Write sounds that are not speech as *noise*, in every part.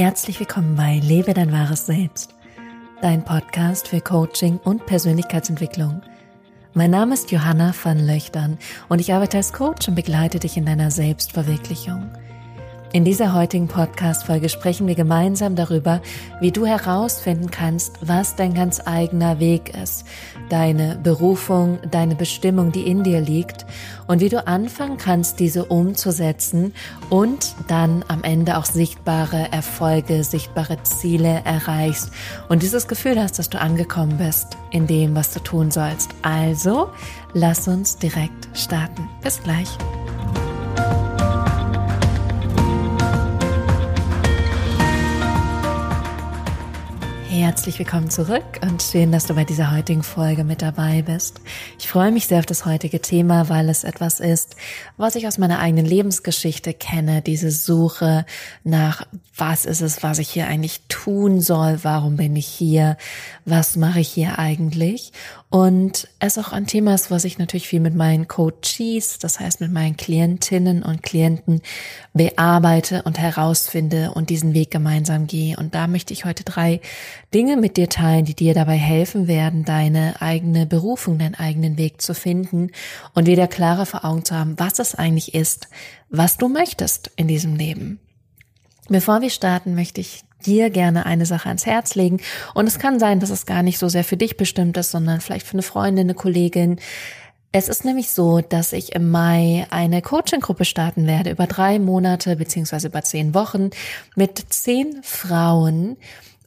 Herzlich willkommen bei Lebe dein wahres Selbst, dein Podcast für Coaching und Persönlichkeitsentwicklung. Mein Name ist Johanna van Löchtern und ich arbeite als Coach und begleite dich in deiner Selbstverwirklichung. In dieser heutigen Podcast-Folge sprechen wir gemeinsam darüber, wie du herausfinden kannst, was dein ganz eigener Weg ist, deine Berufung, deine Bestimmung, die in dir liegt und wie du anfangen kannst, diese umzusetzen und dann am Ende auch sichtbare Erfolge, sichtbare Ziele erreichst und dieses Gefühl hast, dass du angekommen bist in dem, was du tun sollst. Also, lass uns direkt starten. Bis gleich. Herzlich willkommen zurück und schön, dass du bei dieser heutigen Folge mit dabei bist. Ich freue mich sehr auf das heutige Thema, weil es etwas ist, was ich aus meiner eigenen Lebensgeschichte kenne, diese Suche nach, was ist es, was ich hier eigentlich tun soll, warum bin ich hier, was mache ich hier eigentlich und es auch ein Thema ist, was ich natürlich viel mit meinen Coaches, das heißt mit meinen Klientinnen und Klienten bearbeite und herausfinde und diesen Weg gemeinsam gehe. Und da möchte ich heute drei Dinge mit dir teilen, die dir dabei helfen werden, deine eigene Berufung, deinen eigenen Weg zu finden und wieder klarer vor Augen zu haben, was es eigentlich ist, was du möchtest in diesem Leben. Bevor wir starten, möchte ich dir gerne eine Sache ans Herz legen. Und es kann sein, dass es gar nicht so sehr für dich bestimmt ist, sondern vielleicht für eine Freundin, eine Kollegin. Es ist nämlich so, dass ich im Mai eine Coaching-Gruppe starten werde über drei Monate beziehungsweise über zehn Wochen mit zehn Frauen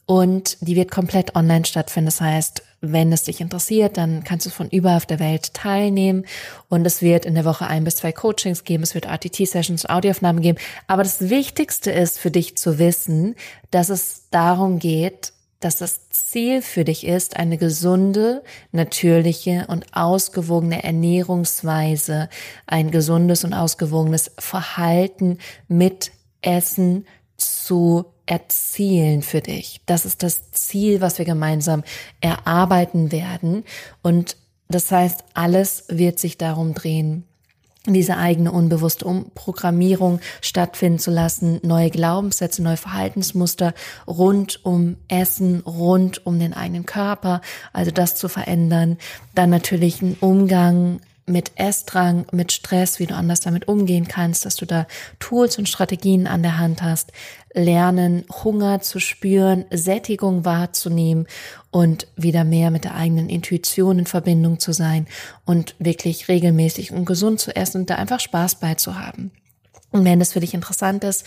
und die wird komplett online stattfinden. Das heißt, wenn es dich interessiert, dann kannst du von überall auf der Welt teilnehmen. Und es wird in der Woche ein bis zwei Coachings geben. Es wird RTT-Sessions, Audioaufnahmen geben. Aber das Wichtigste ist für dich zu wissen, dass es darum geht, dass das Ziel für dich ist, eine gesunde, natürliche und ausgewogene Ernährungsweise, ein gesundes und ausgewogenes Verhalten mit Essen zu erzielen für dich. Das ist das Ziel, was wir gemeinsam erarbeiten werden. Und das heißt, alles wird sich darum drehen, diese eigene unbewusste Umprogrammierung stattfinden zu lassen, neue Glaubenssätze, neue Verhaltensmuster rund um Essen, rund um den eigenen Körper, also das zu verändern. Dann natürlich ein Umgang mit Essdrang, mit Stress, wie du anders damit umgehen kannst, dass du da Tools und Strategien an der Hand hast, lernen, Hunger zu spüren, Sättigung wahrzunehmen und wieder mehr mit der eigenen Intuition in Verbindung zu sein und wirklich regelmäßig und gesund zu essen und da einfach Spaß bei zu haben. Und wenn das für dich interessant ist,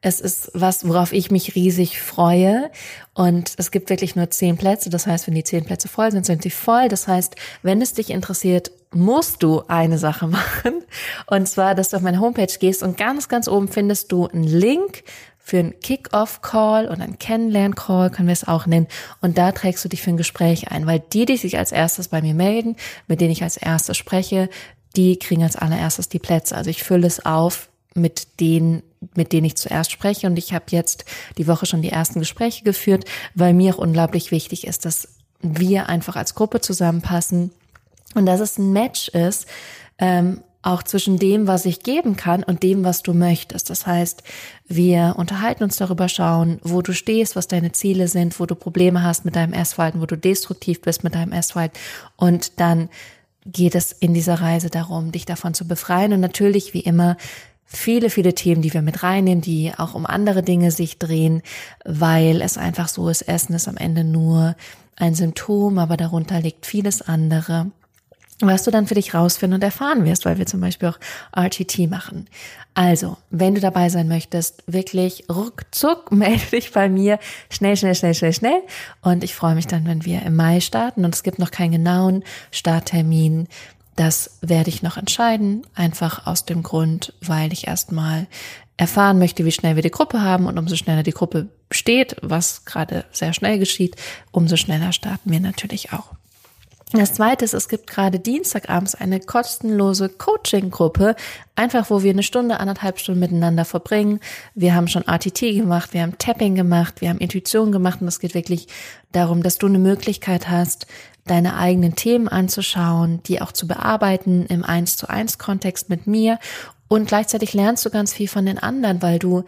es ist was, worauf ich mich riesig freue. Und es gibt wirklich nur zehn Plätze. Das heißt, wenn die zehn Plätze voll sind, sind sie voll. Das heißt, wenn es dich interessiert, musst du eine Sache *laughs* machen. Und zwar, dass du auf meine Homepage gehst und ganz, ganz oben findest du einen Link für einen Kick-Off-Call und einen Kennenlern-Call, können wir es auch nennen. Und da trägst du dich für ein Gespräch ein, weil die, die sich als erstes bei mir melden, mit denen ich als erstes spreche, die kriegen als allererstes die Plätze. Also ich fülle es auf mit denen, mit denen ich zuerst spreche. Und ich habe jetzt die Woche schon die ersten Gespräche geführt, weil mir auch unglaublich wichtig ist, dass wir einfach als Gruppe zusammenpassen und dass es ein Match ist, ähm, auch zwischen dem, was ich geben kann und dem, was du möchtest. Das heißt, wir unterhalten uns darüber, schauen, wo du stehst, was deine Ziele sind, wo du Probleme hast mit deinem Essverhalten, wo du destruktiv bist mit deinem Essverhalten und dann geht es in dieser Reise darum, dich davon zu befreien und natürlich wie immer viele, viele Themen, die wir mit reinnehmen, die auch um andere Dinge sich drehen, weil es einfach so ist, Essen ist am Ende nur ein Symptom, aber darunter liegt vieles andere was du dann für dich rausfinden und erfahren wirst, weil wir zum Beispiel auch RTT machen. Also, wenn du dabei sein möchtest, wirklich ruckzuck, *laughs* melde dich bei mir schnell, schnell, schnell, schnell, schnell. Und ich freue mich dann, wenn wir im Mai starten. Und es gibt noch keinen genauen Starttermin. Das werde ich noch entscheiden, einfach aus dem Grund, weil ich erstmal erfahren möchte, wie schnell wir die Gruppe haben und umso schneller die Gruppe steht, was gerade sehr schnell geschieht, umso schneller starten wir natürlich auch. Das zweite ist, es gibt gerade Dienstagabends eine kostenlose Coaching-Gruppe, einfach wo wir eine Stunde, anderthalb Stunden miteinander verbringen. Wir haben schon RTT gemacht, wir haben Tapping gemacht, wir haben Intuition gemacht und es geht wirklich darum, dass du eine Möglichkeit hast, deine eigenen Themen anzuschauen, die auch zu bearbeiten im Eins zu eins Kontext mit mir. Und gleichzeitig lernst du ganz viel von den anderen, weil du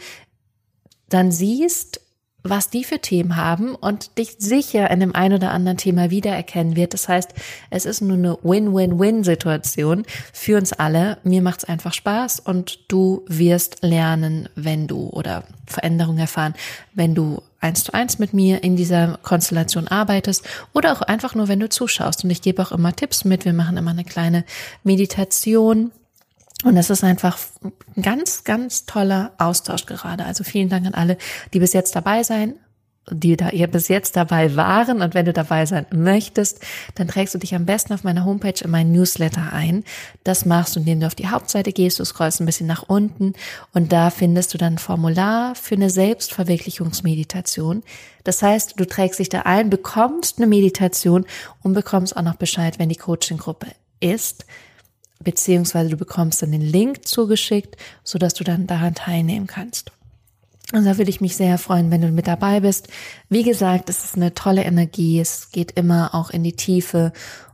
dann siehst, was die für Themen haben und dich sicher in dem ein oder anderen Thema wiedererkennen wird. Das heißt, es ist nur eine Win-Win-Win-Situation für uns alle. Mir macht es einfach Spaß und du wirst lernen, wenn du oder Veränderungen erfahren, wenn du eins zu eins mit mir in dieser Konstellation arbeitest oder auch einfach nur, wenn du zuschaust. Und ich gebe auch immer Tipps mit. Wir machen immer eine kleine Meditation und das ist einfach ein ganz, ganz toller Austausch gerade. Also vielen Dank an alle, die bis jetzt dabei sein, die da ihr bis jetzt dabei waren. Und wenn du dabei sein möchtest, dann trägst du dich am besten auf meiner Homepage in meinen Newsletter ein. Das machst du, indem du auf die Hauptseite gehst, du scrollst ein bisschen nach unten und da findest du dann ein Formular für eine Selbstverwirklichungsmeditation. Das heißt, du trägst dich da ein, bekommst eine Meditation und bekommst auch noch Bescheid, wenn die Coaching-Gruppe ist beziehungsweise du bekommst dann den Link zugeschickt, so dass du dann daran teilnehmen kannst. Und da würde ich mich sehr freuen, wenn du mit dabei bist. Wie gesagt, es ist eine tolle Energie, es geht immer auch in die Tiefe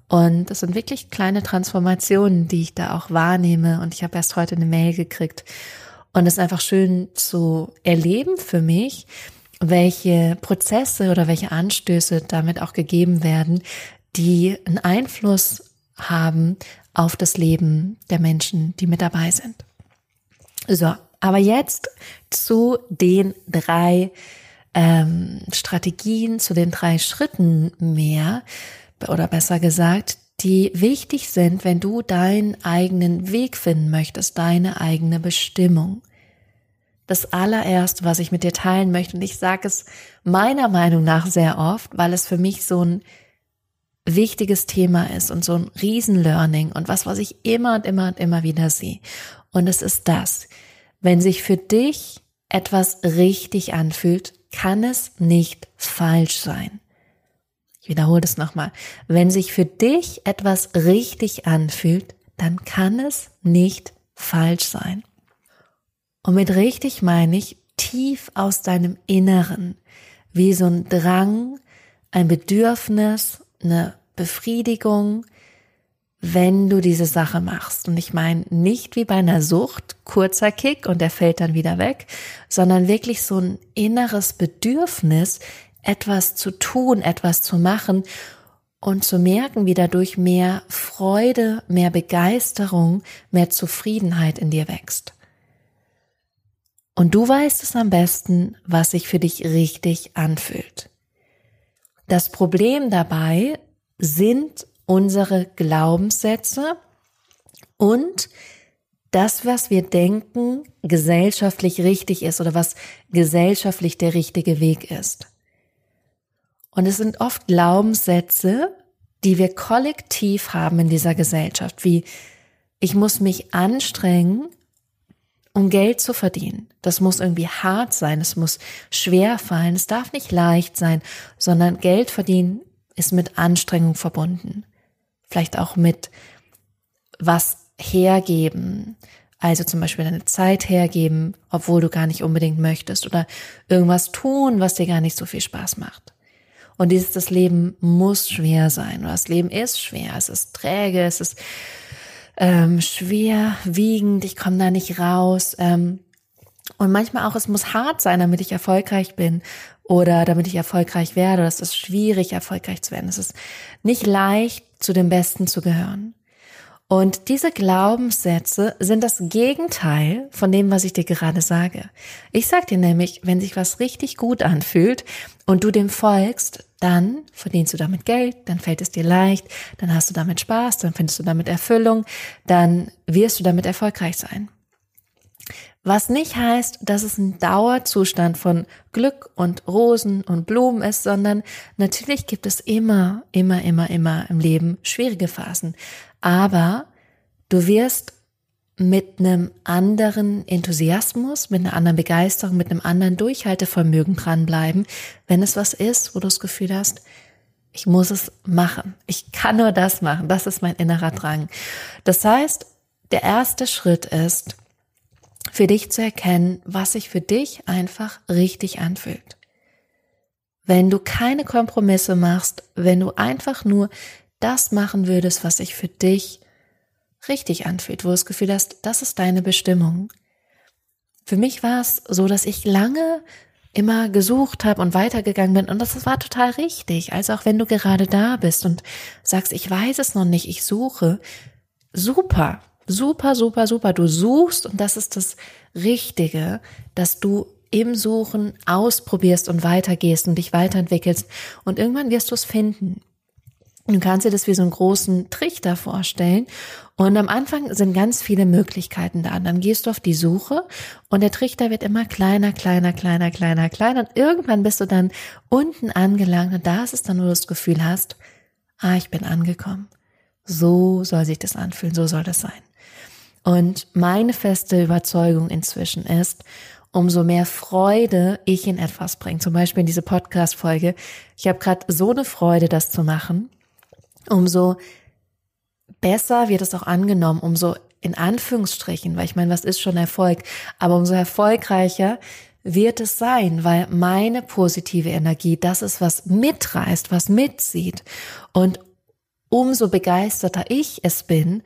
und das sind wirklich kleine Transformationen, die ich da auch wahrnehme. Und ich habe erst heute eine Mail gekriegt. Und es ist einfach schön zu erleben für mich, welche Prozesse oder welche Anstöße damit auch gegeben werden, die einen Einfluss haben auf das Leben der Menschen, die mit dabei sind. So, aber jetzt zu den drei ähm, Strategien, zu den drei Schritten mehr, oder besser gesagt, die wichtig sind, wenn du deinen eigenen Weg finden möchtest, deine eigene Bestimmung. Das allererste, was ich mit dir teilen möchte, und ich sage es meiner Meinung nach sehr oft, weil es für mich so ein wichtiges Thema ist und so ein Riesenlearning und was, was ich immer und immer und immer wieder sehe. Und es ist das, wenn sich für dich etwas richtig anfühlt, kann es nicht falsch sein. Ich wiederhole das nochmal. Wenn sich für dich etwas richtig anfühlt, dann kann es nicht falsch sein. Und mit richtig meine ich tief aus deinem Inneren, wie so ein Drang, ein Bedürfnis, eine Befriedigung, wenn du diese Sache machst. Und ich meine nicht wie bei einer Sucht, kurzer Kick und der fällt dann wieder weg, sondern wirklich so ein inneres Bedürfnis, etwas zu tun, etwas zu machen und zu merken, wie dadurch mehr Freude, mehr Begeisterung, mehr Zufriedenheit in dir wächst. Und du weißt es am besten, was sich für dich richtig anfühlt. Das Problem dabei sind unsere Glaubenssätze und das, was wir denken, gesellschaftlich richtig ist oder was gesellschaftlich der richtige Weg ist. Und es sind oft Glaubenssätze, die wir kollektiv haben in dieser Gesellschaft, wie ich muss mich anstrengen, um Geld zu verdienen. Das muss irgendwie hart sein, es muss schwer fallen, es darf nicht leicht sein, sondern Geld verdienen ist mit Anstrengung verbunden. Vielleicht auch mit was hergeben. Also zum Beispiel deine Zeit hergeben, obwohl du gar nicht unbedingt möchtest oder irgendwas tun, was dir gar nicht so viel Spaß macht. Und dieses, das Leben muss schwer sein oder das Leben ist schwer, es ist träge, es ist ähm, schwer wiegend, ich komme da nicht raus. Ähm, und manchmal auch, es muss hart sein, damit ich erfolgreich bin oder damit ich erfolgreich werde. Es ist schwierig, erfolgreich zu werden. Es ist nicht leicht, zu den Besten zu gehören. Und diese Glaubenssätze sind das Gegenteil von dem, was ich dir gerade sage. Ich sag dir nämlich, wenn sich was richtig gut anfühlt und du dem folgst, dann verdienst du damit Geld, dann fällt es dir leicht, dann hast du damit Spaß, dann findest du damit Erfüllung, dann wirst du damit erfolgreich sein. Was nicht heißt, dass es ein Dauerzustand von Glück und Rosen und Blumen ist, sondern natürlich gibt es immer, immer, immer, immer im Leben schwierige Phasen. Aber du wirst mit einem anderen Enthusiasmus, mit einer anderen Begeisterung, mit einem anderen Durchhaltevermögen dranbleiben, wenn es was ist, wo du das Gefühl hast, ich muss es machen. Ich kann nur das machen. Das ist mein innerer Drang. Das heißt, der erste Schritt ist, für dich zu erkennen, was sich für dich einfach richtig anfühlt. Wenn du keine Kompromisse machst, wenn du einfach nur das machen würdest, was sich für dich richtig anfühlt, wo du das Gefühl hast, das ist deine Bestimmung. Für mich war es so, dass ich lange immer gesucht habe und weitergegangen bin. Und das war total richtig. Also auch wenn du gerade da bist und sagst, ich weiß es noch nicht, ich suche, super, super, super, super. Du suchst und das ist das Richtige, dass du im Suchen ausprobierst und weitergehst und dich weiterentwickelst und irgendwann wirst du es finden. Du kannst dir das wie so einen großen Trichter vorstellen. Und am Anfang sind ganz viele Möglichkeiten da. Und dann gehst du auf die Suche und der Trichter wird immer kleiner, kleiner, kleiner, kleiner, kleiner. Und irgendwann bist du dann unten angelangt und da ist es dann, wo du das Gefühl hast, ah, ich bin angekommen. So soll sich das anfühlen, so soll das sein. Und meine feste Überzeugung inzwischen ist, umso mehr Freude ich in etwas bringe. Zum Beispiel in diese Podcast-Folge. Ich habe gerade so eine Freude, das zu machen umso besser wird es auch angenommen, umso in Anführungsstrichen, weil ich meine, was ist schon Erfolg, aber umso erfolgreicher wird es sein, weil meine positive Energie, das ist, was mitreißt, was mitzieht. Und umso begeisterter ich es bin,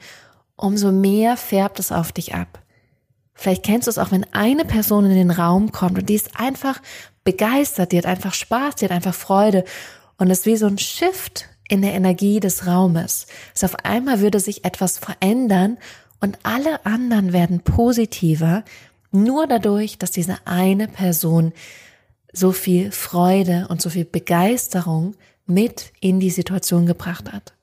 umso mehr färbt es auf dich ab. Vielleicht kennst du es auch, wenn eine Person in den Raum kommt und die ist einfach begeistert, die hat einfach Spaß, die hat einfach Freude. Und es ist wie so ein Shift, in der Energie des Raumes. So auf einmal würde sich etwas verändern und alle anderen werden positiver, nur dadurch, dass diese eine Person so viel Freude und so viel Begeisterung mit in die Situation gebracht hat.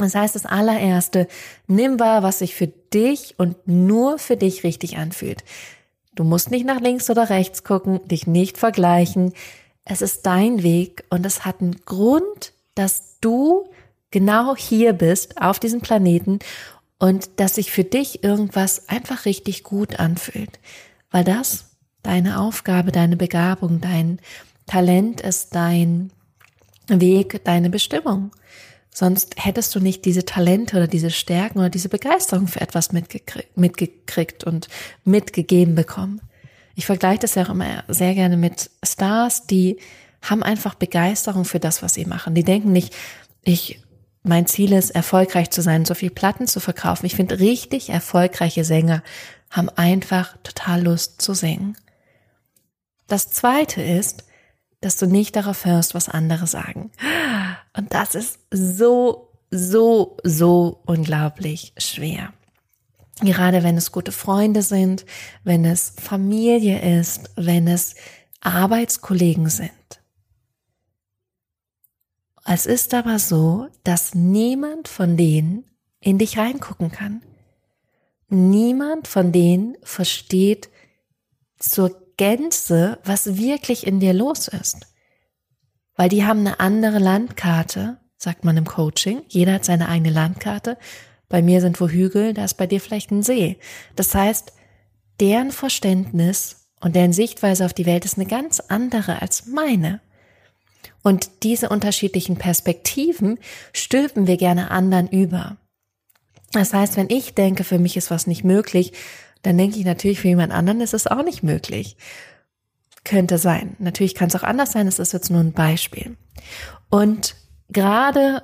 Das heißt, das allererste, nimm wahr, was sich für dich und nur für dich richtig anfühlt. Du musst nicht nach links oder rechts gucken, dich nicht vergleichen. Es ist dein Weg und es hat einen Grund, dass du genau hier bist auf diesem Planeten und dass sich für dich irgendwas einfach richtig gut anfühlt, weil das deine Aufgabe, deine Begabung, dein Talent ist, dein Weg, deine Bestimmung. Sonst hättest du nicht diese Talente oder diese Stärken oder diese Begeisterung für etwas mitgekriegt, mitgekriegt und mitgegeben bekommen. Ich vergleiche das ja auch immer sehr gerne mit Stars, die haben einfach Begeisterung für das, was sie machen. Die denken nicht, ich, mein Ziel ist, erfolgreich zu sein, so viel Platten zu verkaufen. Ich finde, richtig erfolgreiche Sänger haben einfach total Lust zu singen. Das zweite ist, dass du nicht darauf hörst, was andere sagen. Und das ist so, so, so unglaublich schwer. Gerade wenn es gute Freunde sind, wenn es Familie ist, wenn es Arbeitskollegen sind. Es ist aber so, dass niemand von denen in dich reingucken kann. Niemand von denen versteht zur Gänze, was wirklich in dir los ist. Weil die haben eine andere Landkarte, sagt man im Coaching. Jeder hat seine eigene Landkarte. Bei mir sind wo Hügel, da ist bei dir vielleicht ein See. Das heißt, deren Verständnis und deren Sichtweise auf die Welt ist eine ganz andere als meine. Und diese unterschiedlichen Perspektiven stülpen wir gerne anderen über. Das heißt, wenn ich denke, für mich ist was nicht möglich, dann denke ich natürlich, für jemand anderen ist es auch nicht möglich. Könnte sein. Natürlich kann es auch anders sein, es ist jetzt nur ein Beispiel. Und gerade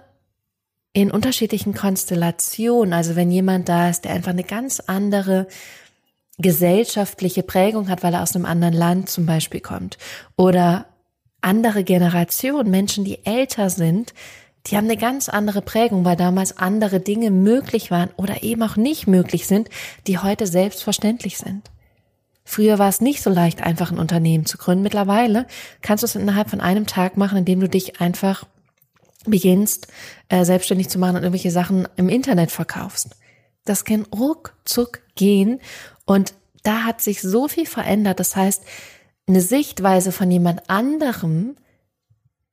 in unterschiedlichen Konstellationen, also wenn jemand da ist, der einfach eine ganz andere gesellschaftliche Prägung hat, weil er aus einem anderen Land zum Beispiel kommt oder andere Generation, Menschen, die älter sind, die haben eine ganz andere Prägung, weil damals andere Dinge möglich waren oder eben auch nicht möglich sind, die heute selbstverständlich sind. Früher war es nicht so leicht, einfach ein Unternehmen zu gründen. Mittlerweile kannst du es innerhalb von einem Tag machen, indem du dich einfach beginnst, äh, selbstständig zu machen und irgendwelche Sachen im Internet verkaufst. Das kann ruckzuck gehen und da hat sich so viel verändert. Das heißt, eine Sichtweise von jemand anderem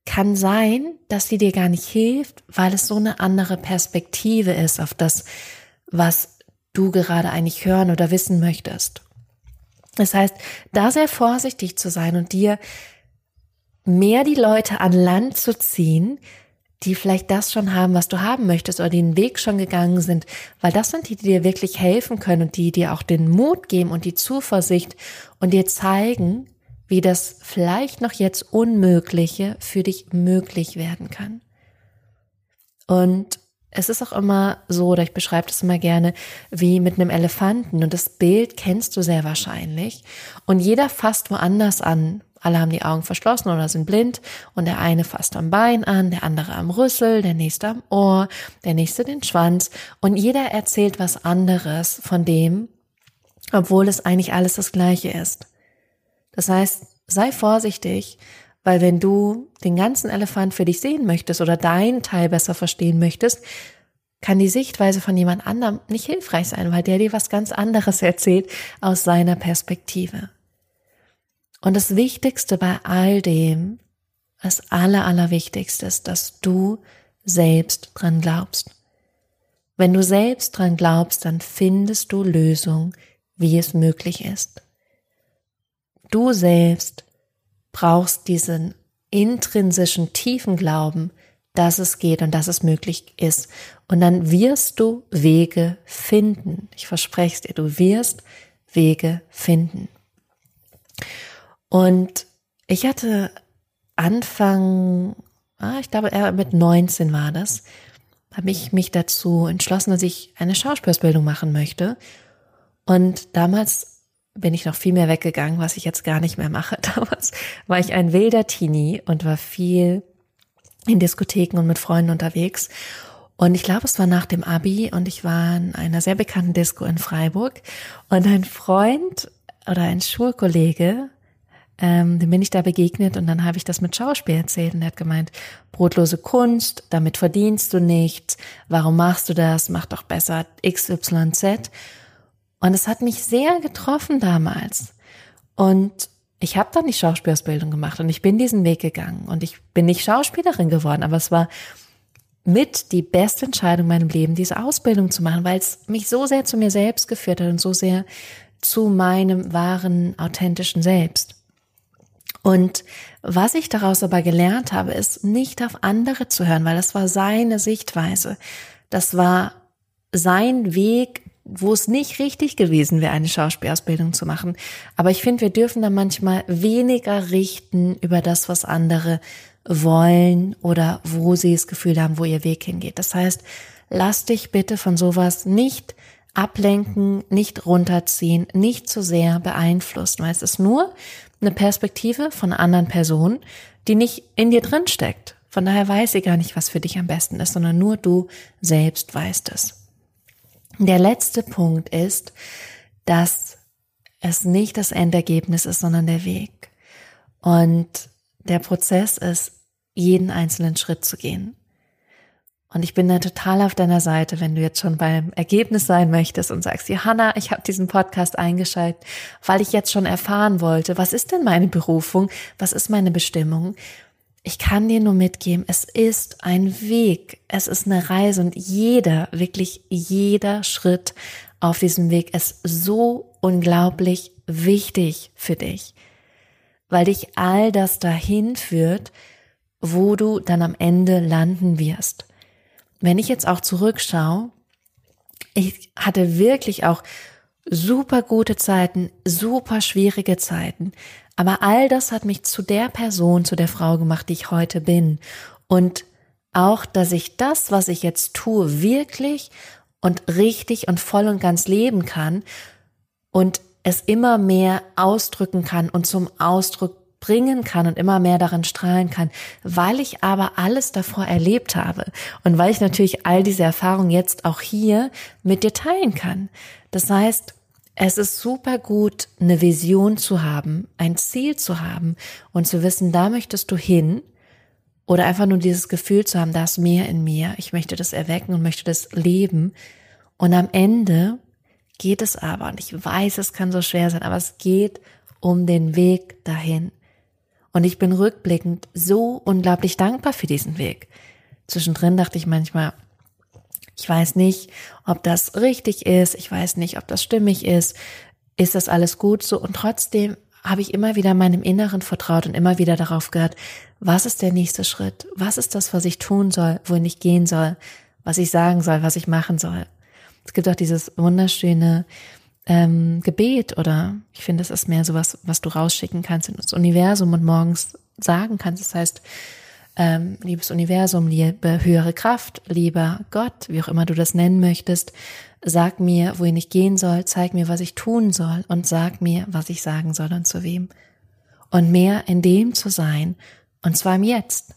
kann sein, dass sie dir gar nicht hilft, weil es so eine andere Perspektive ist auf das, was du gerade eigentlich hören oder wissen möchtest. Das heißt, da sehr vorsichtig zu sein und dir mehr die Leute an Land zu ziehen, die vielleicht das schon haben, was du haben möchtest oder den Weg schon gegangen sind, weil das sind die, die dir wirklich helfen können und die dir auch den Mut geben und die Zuversicht und dir zeigen, wie das vielleicht noch jetzt Unmögliche für dich möglich werden kann. Und es ist auch immer so, oder ich beschreibe das immer gerne, wie mit einem Elefanten. Und das Bild kennst du sehr wahrscheinlich. Und jeder fasst woanders an. alle haben die Augen verschlossen oder sind blind und der eine fasst am Bein an, der andere am Rüssel, der nächste am Ohr, der nächste den Schwanz und jeder erzählt was anderes von dem, obwohl es eigentlich alles das gleiche ist. Das heißt, sei vorsichtig, weil wenn du den ganzen Elefant für dich sehen möchtest oder deinen Teil besser verstehen möchtest, kann die Sichtweise von jemand anderem nicht hilfreich sein, weil der dir was ganz anderes *laughs* erzählt aus seiner Perspektive. Und das Wichtigste bei all dem, das Aller, Allerwichtigste ist, dass du selbst dran glaubst. Wenn du selbst dran glaubst, dann findest du Lösungen, wie es möglich ist. Du selbst brauchst diesen intrinsischen tiefen Glauben, dass es geht und dass es möglich ist. Und dann wirst du Wege finden. Ich verspreche es dir, du wirst Wege finden. Und ich hatte Anfang, ah, ich glaube, mit 19 war das, habe ich mich dazu entschlossen, dass ich eine Schauspielausbildung machen möchte. Und damals bin ich noch viel mehr weggegangen, was ich jetzt gar nicht mehr mache. *laughs* Damals war ich ein wilder Teenie und war viel in Diskotheken und mit Freunden unterwegs. Und ich glaube, es war nach dem Abi und ich war in einer sehr bekannten Disco in Freiburg und ein Freund oder ein Schulkollege, ähm, dem bin ich da begegnet und dann habe ich das mit Schauspiel erzählt und er hat gemeint, brotlose Kunst, damit verdienst du nichts, warum machst du das, mach doch besser XYZ. Und es hat mich sehr getroffen damals. Und ich habe dann die Schauspielausbildung gemacht und ich bin diesen Weg gegangen und ich bin nicht Schauspielerin geworden, aber es war mit die beste Entscheidung in meinem Leben, diese Ausbildung zu machen, weil es mich so sehr zu mir selbst geführt hat und so sehr zu meinem wahren, authentischen Selbst. Und was ich daraus aber gelernt habe, ist nicht auf andere zu hören, weil das war seine Sichtweise. Das war sein Weg, wo es nicht richtig gewesen wäre, eine Schauspielausbildung zu machen. Aber ich finde, wir dürfen da manchmal weniger richten über das, was andere wollen oder wo sie das Gefühl haben, wo ihr Weg hingeht. Das heißt, lass dich bitte von sowas nicht ablenken, nicht runterziehen, nicht zu sehr beeinflussen, weil es ist nur eine Perspektive von anderen Person, die nicht in dir drin steckt. Von daher weiß sie gar nicht, was für dich am besten ist, sondern nur du selbst weißt es. Der letzte Punkt ist, dass es nicht das Endergebnis ist, sondern der Weg. Und der Prozess ist, jeden einzelnen Schritt zu gehen. Und ich bin da total auf deiner Seite, wenn du jetzt schon beim Ergebnis sein möchtest und sagst, Johanna, ich habe diesen Podcast eingeschaltet, weil ich jetzt schon erfahren wollte, was ist denn meine Berufung, was ist meine Bestimmung ich kann dir nur mitgeben, es ist ein Weg, es ist eine Reise und jeder, wirklich jeder Schritt auf diesem Weg ist so unglaublich wichtig für dich, weil dich all das dahin führt, wo du dann am Ende landen wirst. Wenn ich jetzt auch zurückschaue, ich hatte wirklich auch super gute Zeiten, super schwierige Zeiten. Aber all das hat mich zu der Person, zu der Frau gemacht, die ich heute bin. Und auch, dass ich das, was ich jetzt tue, wirklich und richtig und voll und ganz leben kann und es immer mehr ausdrücken kann und zum Ausdruck bringen kann und immer mehr daran strahlen kann, weil ich aber alles davor erlebt habe und weil ich natürlich all diese Erfahrungen jetzt auch hier mit dir teilen kann. Das heißt, es ist super gut, eine Vision zu haben, ein Ziel zu haben und zu wissen, da möchtest du hin oder einfach nur dieses Gefühl zu haben, da ist mehr in mir, ich möchte das erwecken und möchte das leben. Und am Ende geht es aber, und ich weiß, es kann so schwer sein, aber es geht um den Weg dahin. Und ich bin rückblickend so unglaublich dankbar für diesen Weg. Zwischendrin dachte ich manchmal, ich weiß nicht, ob das richtig ist. Ich weiß nicht, ob das stimmig ist. Ist das alles gut so? Und trotzdem habe ich immer wieder meinem Inneren vertraut und immer wieder darauf gehört, was ist der nächste Schritt? Was ist das, was ich tun soll, wohin ich gehen soll, was ich sagen soll, was ich machen soll? Es gibt auch dieses wunderschöne ähm, Gebet oder ich finde, es ist mehr so was, du rausschicken kannst in das Universum und morgens sagen kannst. Das heißt, ähm, liebes Universum, liebe höhere Kraft, lieber Gott, wie auch immer du das nennen möchtest, sag mir, wohin ich gehen soll, zeig mir, was ich tun soll und sag mir, was ich sagen soll und zu wem. und mehr in dem zu sein, und zwar im Jetzt.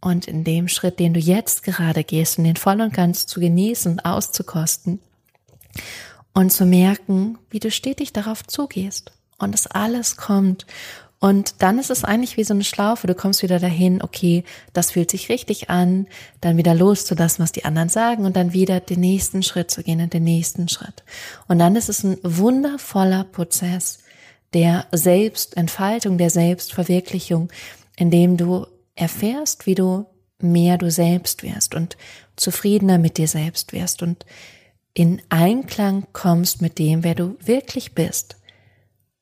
Und in dem Schritt, den du jetzt gerade gehst, und den voll und ganz zu genießen auszukosten und zu merken, wie du stetig darauf zugehst und es alles kommt und dann ist es eigentlich wie so eine Schlaufe. Du kommst wieder dahin, okay, das fühlt sich richtig an, dann wieder loszulassen, was die anderen sagen und dann wieder den nächsten Schritt zu gehen und den nächsten Schritt. Und dann ist es ein wundervoller Prozess der Selbstentfaltung, der Selbstverwirklichung, in dem du erfährst, wie du mehr du selbst wirst und zufriedener mit dir selbst wirst und in Einklang kommst mit dem, wer du wirklich bist.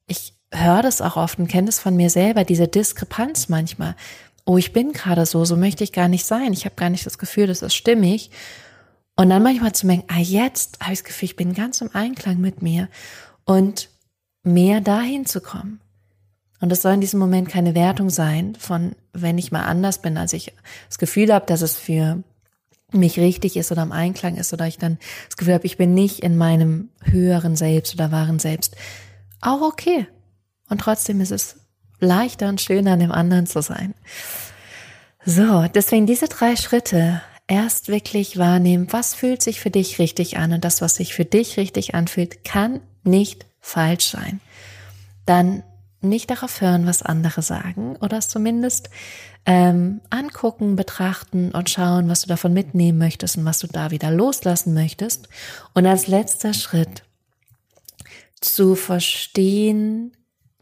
Ich höre das auch oft und kenne das von mir selber, diese Diskrepanz manchmal. Oh, ich bin gerade so, so möchte ich gar nicht sein. Ich habe gar nicht das Gefühl, das ist stimmig. Und dann manchmal zu merken, ah, jetzt habe ich das Gefühl, ich bin ganz im Einklang mit mir und mehr dahin zu kommen. Und es soll in diesem Moment keine Wertung sein von, wenn ich mal anders bin, als ich das Gefühl habe, dass es für mich richtig ist oder im Einklang ist oder ich dann das Gefühl habe, ich bin nicht in meinem höheren Selbst oder wahren Selbst. Auch okay. Und trotzdem ist es leichter und schöner, an dem anderen zu sein. So, deswegen diese drei Schritte. Erst wirklich wahrnehmen, was fühlt sich für dich richtig an und das, was sich für dich richtig anfühlt, kann nicht falsch sein. Dann nicht darauf hören, was andere sagen oder es zumindest ähm, angucken, betrachten und schauen, was du davon mitnehmen möchtest und was du da wieder loslassen möchtest. Und als letzter Schritt zu verstehen,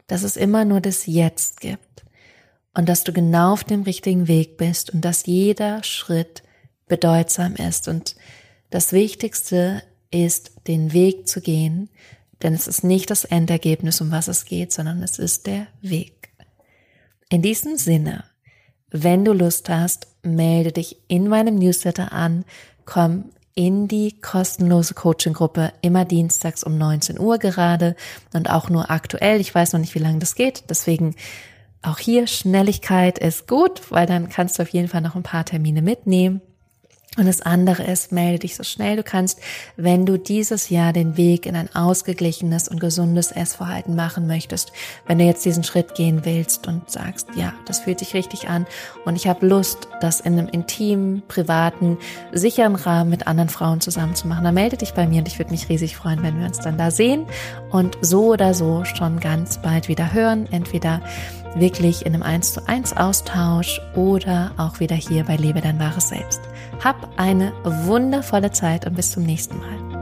dass es immer nur das Jetzt gibt und dass du genau auf dem richtigen Weg bist und dass jeder Schritt bedeutsam ist. Und das Wichtigste ist, den Weg zu gehen, denn es ist nicht das Endergebnis, um was es geht, sondern es ist der Weg. In diesem Sinne, wenn du Lust hast, melde dich in meinem Newsletter an, komm in die kostenlose Coaching-Gruppe immer dienstags um 19 Uhr gerade und auch nur aktuell. Ich weiß noch nicht, wie lange das geht. Deswegen auch hier Schnelligkeit ist gut, weil dann kannst du auf jeden Fall noch ein paar Termine mitnehmen. Und das andere ist, melde dich so schnell du kannst, wenn du dieses Jahr den Weg in ein ausgeglichenes und gesundes Essverhalten machen möchtest. Wenn du jetzt diesen Schritt gehen willst und sagst, ja, das fühlt sich richtig an und ich habe Lust, das in einem intimen, privaten, sicheren Rahmen mit anderen Frauen zusammen zu machen, dann melde dich bei mir und ich würde mich riesig freuen, wenn wir uns dann da sehen und so oder so schon ganz bald wieder hören. Entweder wirklich in einem 1 zu 1 Austausch oder auch wieder hier bei Lebe dein wahres Selbst. Hab eine wundervolle Zeit und bis zum nächsten Mal.